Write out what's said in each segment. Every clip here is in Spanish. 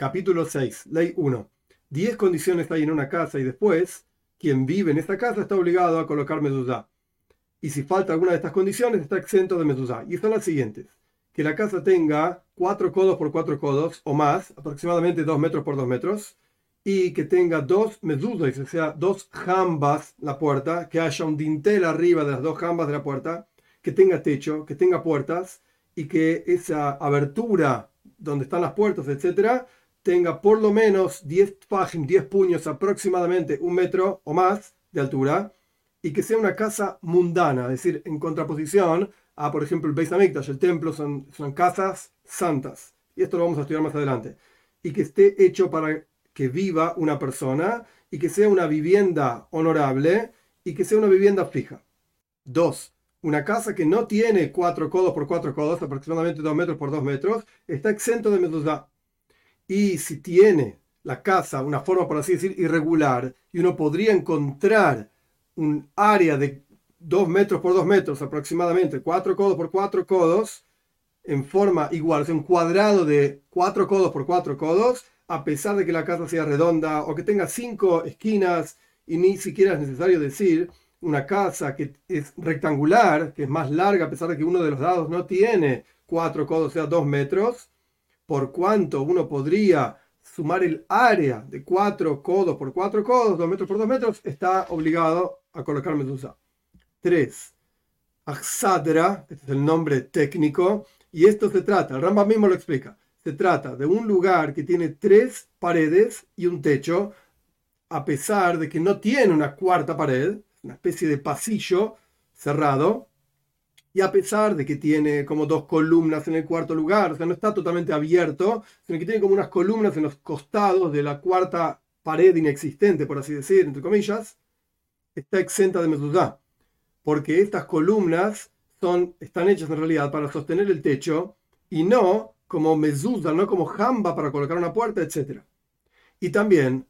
Capítulo 6, Ley 1. Diez condiciones hay en una casa y después, quien vive en esta casa está obligado a colocar mezuzá. Y si falta alguna de estas condiciones, está exento de mezuzá. Y son las siguientes. Que la casa tenga 4 codos por 4 codos o más, aproximadamente 2 metros por 2 metros, y que tenga dos mezuzas, o sea, dos jambas la puerta, que haya un dintel arriba de las dos jambas de la puerta, que tenga techo, que tenga puertas, y que esa abertura donde están las puertas, etcétera, tenga por lo menos 10 10 puños aproximadamente un metro o más de altura, y que sea una casa mundana, es decir, en contraposición a, por ejemplo, el Beis el templo, son, son casas santas. Y esto lo vamos a estudiar más adelante. Y que esté hecho para que viva una persona y que sea una vivienda honorable y que sea una vivienda fija. Dos, una casa que no tiene cuatro codos por cuatro codos, aproximadamente dos metros por dos metros, está exento de medusá. Y si tiene la casa una forma, por así decir, irregular, y uno podría encontrar un área de dos metros por dos metros, aproximadamente cuatro codos por cuatro codos, en forma igual, es un cuadrado de cuatro codos por cuatro codos, a pesar de que la casa sea redonda o que tenga cinco esquinas y ni siquiera es necesario decir una casa que es rectangular, que es más larga, a pesar de que uno de los lados no tiene cuatro codos, o sea, dos metros, por cuanto uno podría sumar el área de cuatro codos por cuatro codos, dos metros por dos metros, está obligado a colocar medusa. Tres, Axadra, este es el nombre técnico, y esto se trata, el Rambam mismo lo explica, se trata de un lugar que tiene tres paredes y un techo, a pesar de que no tiene una cuarta pared, una especie de pasillo cerrado, y a pesar de que tiene como dos columnas en el cuarto lugar, o sea, no está totalmente abierto, sino que tiene como unas columnas en los costados de la cuarta pared inexistente, por así decir, entre comillas, está exenta de mezuzá, porque estas columnas son, están hechas en realidad para sostener el techo y no como mezuzá, no como jamba para colocar una puerta, etc. Y también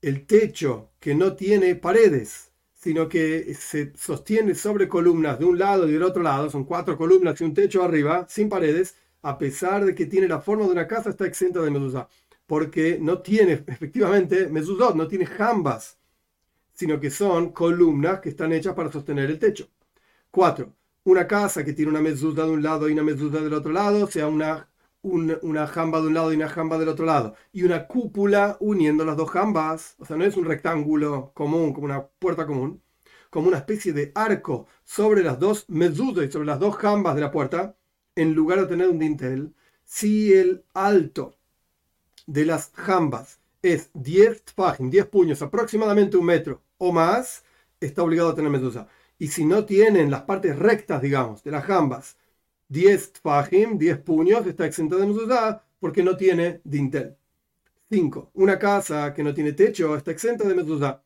el techo que no tiene paredes, sino que se sostiene sobre columnas de un lado y del otro lado, son cuatro columnas y un techo arriba, sin paredes, a pesar de que tiene la forma de una casa, está exenta de mezuzá, porque no tiene efectivamente mezuzot, no tiene jambas, sino que son columnas que están hechas para sostener el techo. Cuatro, una casa que tiene una mezuzá de un lado y una mezuzá del otro lado, sea una una jamba de un lado y una jamba del otro lado, y una cúpula uniendo las dos jambas, o sea, no es un rectángulo común, como una puerta común, como una especie de arco sobre las dos y sobre las dos jambas de la puerta, en lugar de tener un dintel, si el alto de las jambas es 10 10 puños, aproximadamente un metro o más, está obligado a tener medusa. Y si no tienen las partes rectas, digamos, de las jambas, 10 tfajim, 10 puños, está exenta de mezuzá porque no tiene dintel. 5. Una casa que no tiene techo está exenta de mezuzá.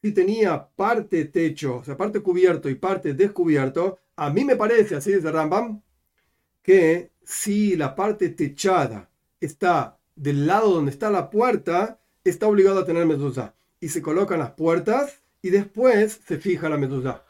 Si tenía parte techo, o sea, parte cubierto y parte descubierto, a mí me parece, así desde Rambam, que si la parte techada está del lado donde está la puerta, está obligado a tener mezuzá. Y se colocan las puertas y después se fija la mezuzá.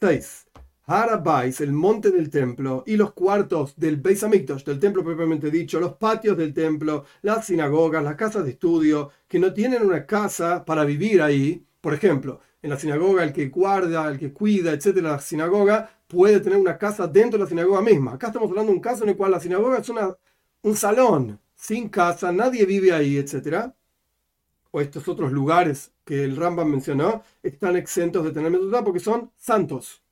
6. Harabais, el monte del templo, y los cuartos del Beis Hamikdash, del templo propiamente dicho, los patios del templo, las sinagogas, las casas de estudio, que no tienen una casa para vivir ahí. Por ejemplo, en la sinagoga el que guarda, el que cuida, etcétera, la sinagoga puede tener una casa dentro de la sinagoga misma. Acá estamos hablando de un caso en el cual la sinagoga es una, un salón sin casa, nadie vive ahí, etcétera. O estos otros lugares que el Rambam mencionó están exentos de tener medusá porque son santos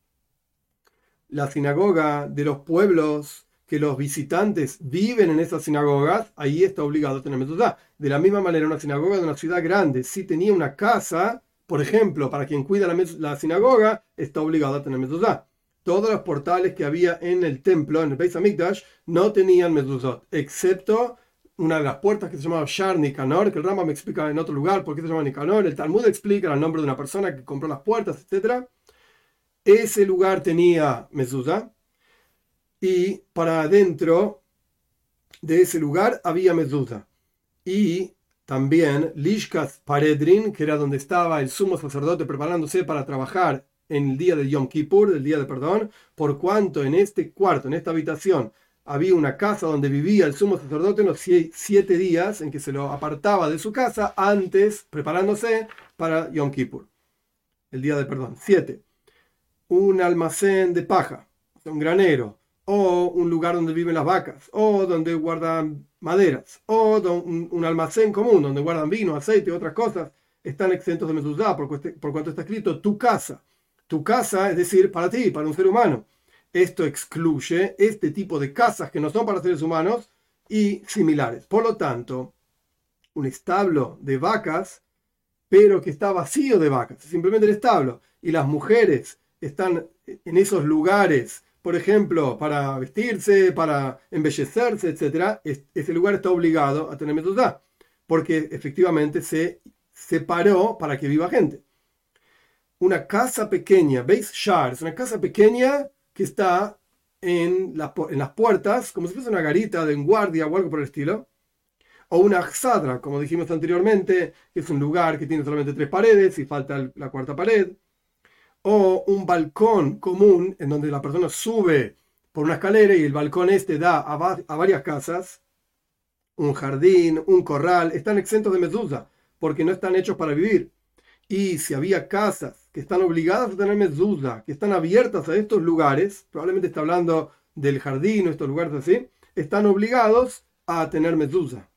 la sinagoga de los pueblos que los visitantes viven en esas sinagogas, ahí está obligado a tener mezuzá. De la misma manera, una sinagoga de una ciudad grande, si tenía una casa, por ejemplo, para quien cuida la, sinagoga, está obligado a tener mezuzá. Todos los portales que había en el templo, en el Beis Hamikdash, no tenían mezuzot, excepto una de las puertas que se llamaba Shar Nicanor, que el Rama me explica en otro lugar por qué se llama Nicanor, el Talmud explica el nombre de una persona que compró las puertas, etcétera ese lugar tenía mezuzá y para adentro de ese lugar había mezuzá. Y también Lishkas Paredrin, que era donde estaba el sumo sacerdote preparándose para trabajar en el día de Yom Kippur, el día de perdón, por cuanto en este cuarto, en esta habitación, había una casa donde vivía el sumo sacerdote en los siete días en que se lo apartaba de su casa antes, preparándose para Yom Kippur, el día de perdón. Siete, un almacén de paja, un granero, o un lugar donde viven las vacas, o donde guardan maderas, o un, almacén común donde guardan vino, aceite y otras cosas, están exentos de mezuzá, por, por cuanto está escrito tu casa. Tu casa, es decir, para ti, para un ser humano. Esto excluye este tipo de casas que no son para seres humanos y similares. Por lo tanto, un establo de vacas, pero que está vacío de vacas, simplemente el establo, y las mujeres están en esos lugares, por ejemplo, para vestirse, para embellecerse, etc., ese lugar está obligado a tener metodá, porque efectivamente se separó para que viva gente. Una casa pequeña, base shar, es una casa pequeña que está en, las puertas, como si fuese una garita de guardia o algo por el estilo, o una xadra, como dijimos anteriormente, que es un lugar que tiene solamente tres paredes y falta la cuarta pared, o un balcón común en donde la persona sube por una escalera y el balcón este da a, varias casas, un jardín, un corral, están exentos de medusa porque no están hechos para vivir. Y si había casas que están obligadas a tener mezuzá, que están abiertas a estos lugares, probablemente está hablando del jardín o estos lugares así, están obligados a tener mezuzá.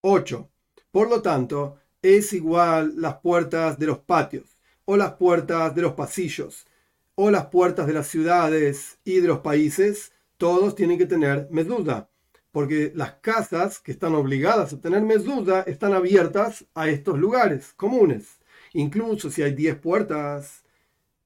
8. Por lo tanto, es igual las puertas de los patios, o las puertas de los pasillos, o las puertas de las ciudades y de los países, todos tienen que tener mezuzá, porque las casas que están obligadas a tener mezuzá están abiertas a estos lugares comunes. Incluso si hay 10 puertas,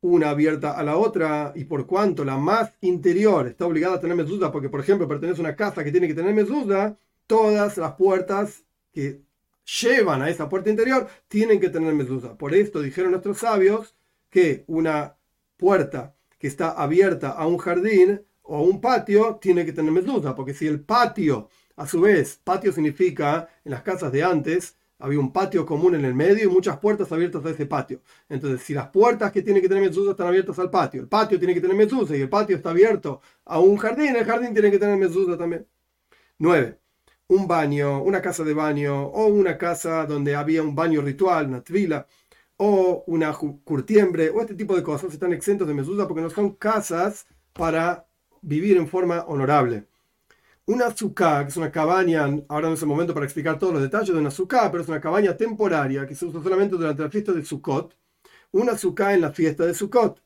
una abierta a la otra, y por cuanto la más interior está obligada a tener mezuzá, porque por ejemplo pertenece a una casa que tiene que tener mezuzá, todas las puertas que llevan a esa puerta interior tienen que tener mezuzá. Por esto dijeron nuestros sabios que una puerta que está abierta a un jardín o a un patio tiene que tener mezuzá, porque si el patio, a su vez, patio significa en las casas de antes, había un patio común en el medio y muchas puertas abiertas a ese patio. Entonces, si las puertas que tiene que tener mezuzá están abiertas al patio, el patio tiene que tener mezuzá y el patio está abierto a un jardín, el jardín tiene que tener mezuzá también. 9. Un baño, una casa de baño o una casa donde había un baño ritual, una tvila, o una curtiembre o este tipo de cosas están exentos de mezuzá porque no son casas para vivir en forma honorable. Una azúcar, que es una cabaña, ahora no es el momento para explicar todos los detalles de una azúcar, pero es una cabaña temporaria que se usa solamente durante la fiesta de Sukkot. Una azúcar en la fiesta de Sukkot.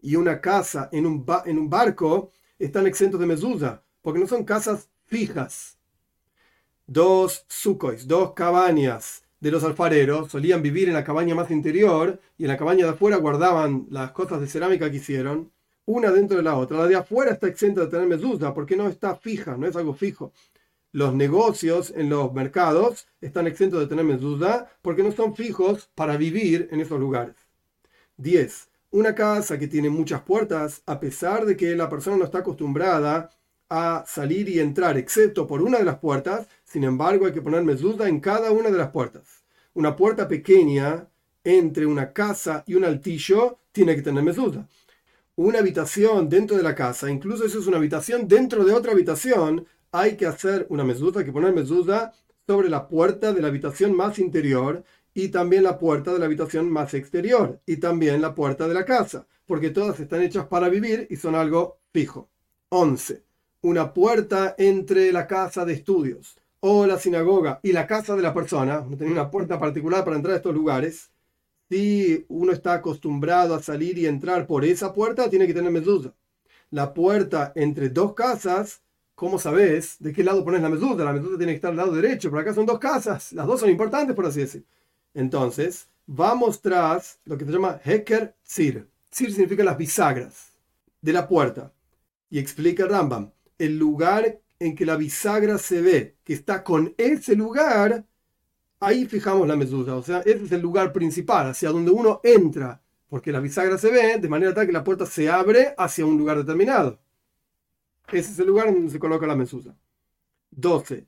Y una casa en un, en un barco están exentos de mezuzá, porque no son casas fijas. Dos sukois, dos cabañas de los alfareros solían vivir en la cabaña más interior y en la cabaña de afuera guardaban las cosas de cerámica que hicieron una dentro de la otra. La de afuera está exenta de tener mezuzá porque no está fija, no es algo fijo. Los negocios en los mercados están exentos de tener mezuzá porque no son fijos para vivir en esos lugares. 10. Una casa que tiene muchas puertas, a pesar de que la persona no está acostumbrada a salir y entrar, excepto por una de las puertas, sin embargo hay que poner mezuzá en cada una de las puertas. Una puerta pequeña entre una casa y un altillo tiene que tener mezuzá una habitación dentro de la casa, incluso eso es una habitación dentro de otra habitación, hay que hacer una mesuda, hay que poner mesuda sobre la puerta de la habitación más interior y también la puerta de la habitación más exterior y también la puerta de la casa, porque todas están hechas para vivir y son algo fijo. 11. Una puerta entre la casa de estudios o la sinagoga y la casa de la persona, no tenía una puerta particular para entrar a estos lugares, si uno está acostumbrado a salir y entrar por esa puerta, tiene que tener mezuzá. La puerta entre dos casas, ¿cómo sabes de qué lado pones la mezuzá? La mezuzá tiene que estar al lado derecho, pero acá son dos casas, las dos son importantes, por así decir. Entonces, vamos tras lo que se llama Heker Tzir. Tzir significa las bisagras de la puerta. Y explica Rambam, el lugar en que la bisagra se ve, que está con ese lugar, ahí fijamos la mezuzá, o sea, ese es el lugar principal, hacia donde uno entra, porque la bisagra se ve de manera tal que la puerta se abre hacia un lugar determinado. Ese es el lugar donde se coloca la mezuzá. 12.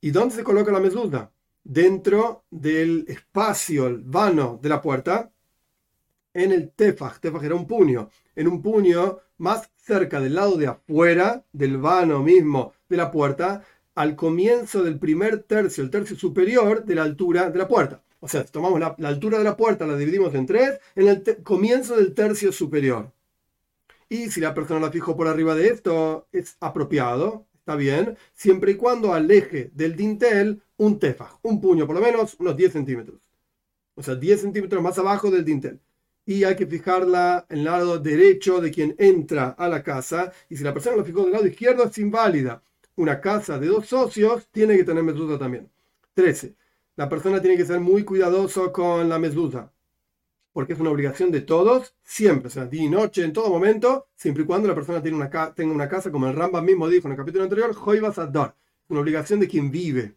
¿Y dónde se coloca la mezuzá? Dentro del espacio, el vano de la puerta, en el tefaj. Tefaj era un puño. En un puño más cerca del lado de afuera, del vano mismo de la puerta, al comienzo del primer tercio, el tercio superior de la altura de la puerta. O sea, tomamos la, altura de la puerta, la dividimos en tres, en el comienzo del tercio superior. Y si la persona la fijó por arriba de esto, es apropiado, está bien, siempre y cuando aleje del dintel un tefaj, un puño, por lo menos unos 10 centímetros. O sea, 10 centímetros más abajo del dintel. Y hay que fijarla en el lado derecho de quien entra a la casa. Y si la persona la fijó del lado izquierdo, es inválida. Una casa de dos socios tiene que tener mezuzá también. 13. La persona tiene que ser muy cuidadoso con la mezuzá. Porque es una obligación de todos, siempre, o sea, día y noche, en todo momento, siempre y cuando la persona tenga una casa, como el Rambam mismo dijo en el capítulo anterior, Joibas Adar. Una obligación de quien vive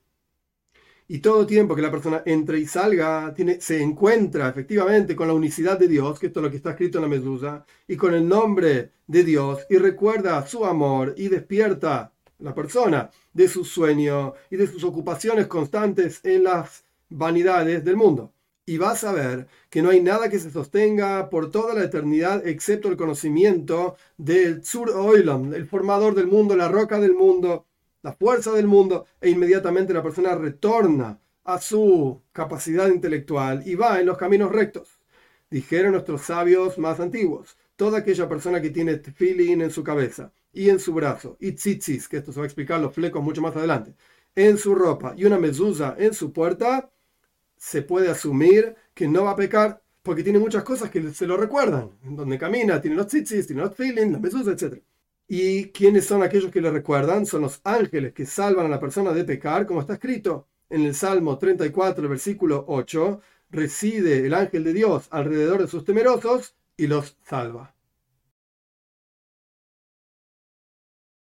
y todo tiempo que la persona entre y salga, se encuentra efectivamente con la unicidad de Dios, que esto es lo que está escrito en la medusa, y con el nombre de Dios, y recuerda su amor y despierta la persona de su sueño y de sus ocupaciones constantes en las vanidades del mundo. Y vas a ver que no hay nada que se sostenga por toda la eternidad excepto el conocimiento del Zur Oilam, el formador del mundo, la roca del mundo, la fuerza del mundo e inmediatamente la persona retorna a su capacidad intelectual y va en los caminos rectos. Dijeron nuestros sabios más antiguos, toda aquella persona que tiene feeling en su cabeza y en su brazo, y tzitzis, que esto se va a explicar los flecos mucho más adelante, en su ropa y una mezuzá en su puerta, se puede asumir que no va a pecar porque tiene muchas cosas que se lo recuerdan. En donde camina, tiene los tzitzis, tiene los feeling, las mezuzas, etc. ¿Y quiénes son aquellos que le recuerdan? Son los ángeles que salvan a la persona de pecar, como está escrito en el Salmo 34, versículo 8. Reside el ángel de Dios alrededor de sus temerosos y los salva.